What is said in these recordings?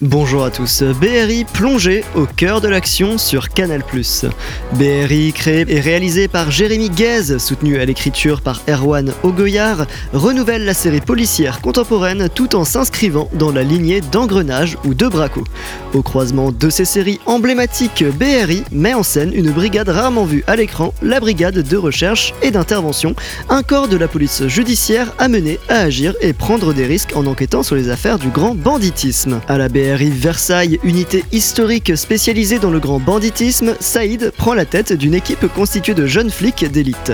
Bonjour à tous, BRI plongé au cœur de l'action sur Canal+. BRI créé et réalisé par Jérémy Guez, soutenu à l'écriture par Erwan Ogoyard, renouvelle la série policière contemporaine tout en s'inscrivant dans la lignée d'Engrenage ou de Braco. Au croisement de ces séries emblématiques, BRI met en scène une brigade rarement vue à l'écran, la brigade de recherche et d'intervention, un corps de la police judiciaire amené à agir et prendre des risques en enquêtant sur les affaires du grand banditisme. À la Versailles, unité historique spécialisée dans le grand banditisme, Saïd prend la tête d'une équipe constituée de jeunes flics d'élite.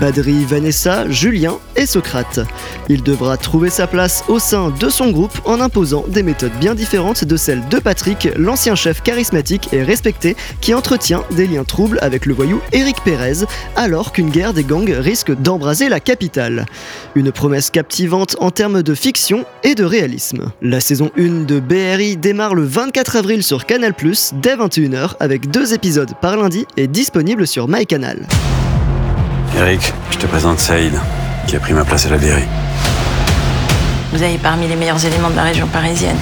Badri, Vanessa, Julien et Socrate. Il devra trouver sa place au sein de son groupe en imposant des méthodes bien différentes de celles de Patrick, l'ancien chef charismatique et respecté qui entretient des liens troubles avec le voyou Eric Pérez, alors qu'une guerre des gangs risque d'embraser la capitale. Une promesse captivante en termes de fiction et de réalisme. La saison 1 de BRI démarre le 24 avril sur Canal+, dès 21h, avec deux épisodes par lundi et disponible sur MyCanal. Eric, je te présente Saïd, qui a pris ma place à la BRI. Vous avez parmi les meilleurs éléments de la région parisienne.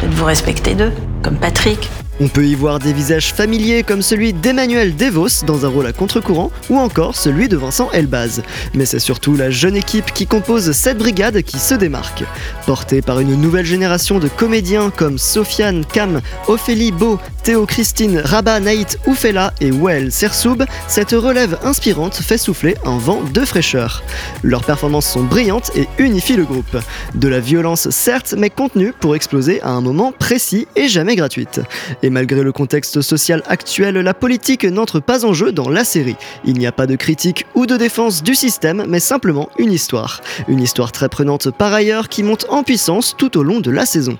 Peut-être vous respectez d'eux, comme Patrick. On peut y voir des visages familiers comme celui d'Emmanuel Devos dans un rôle à contre-courant ou encore celui de Vincent Elbaz. Mais c'est surtout la jeune équipe qui compose cette brigade qui se démarque. Portée par une nouvelle génération de comédiens comme Sofiane Kam, Ophélie Beau, Théo Christine, Rabat Naït Oufela et Well Sersoub, cette relève inspirante fait souffler un vent de fraîcheur. Leurs performances sont brillantes et unifient le groupe. De la violence certes, mais contenue pour exploser à un moment précis et jamais gratuite. Et malgré le contexte social actuel, la politique n'entre pas en jeu dans la série. Il n'y a pas de critique ou de défense du système, mais simplement une histoire. Une histoire très prenante par ailleurs qui monte en puissance tout au long de la saison.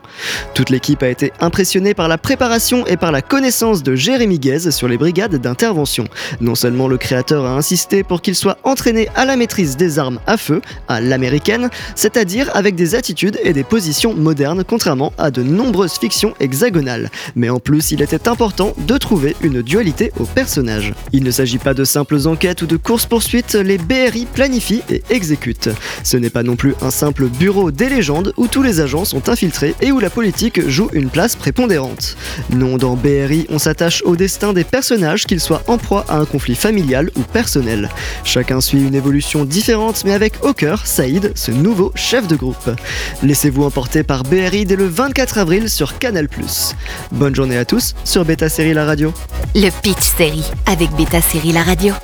Toute l'équipe a été impressionnée par la préparation et par la connaissance de Jérémy Guez sur les brigades d'intervention. Non seulement le créateur a insisté pour qu'il soit entraîné à la maîtrise des armes à feu, à l'américaine, c'est-à-dire avec des attitudes et des positions modernes contrairement à de nombreuses fictions hexagonales. Mais en plus, il était important de trouver une dualité au personnage. Il ne s'agit pas de simples enquêtes ou de courses-poursuites, les BRI planifient et exécutent. Ce n'est pas non plus un simple bureau des légendes où tous les agents sont infiltrés et où la politique joue une place prépondérante. Non, dans on s'attache au destin des personnages, qu'ils soient en proie à un conflit familial ou personnel. Chacun suit une évolution différente, mais avec au cœur Saïd, ce nouveau chef de groupe. Laissez-vous emporter par BRI dès le 24 avril sur Canal+. Bonne journée à tous sur Beta Série La Radio. Le Pitch Série avec Beta Série La Radio.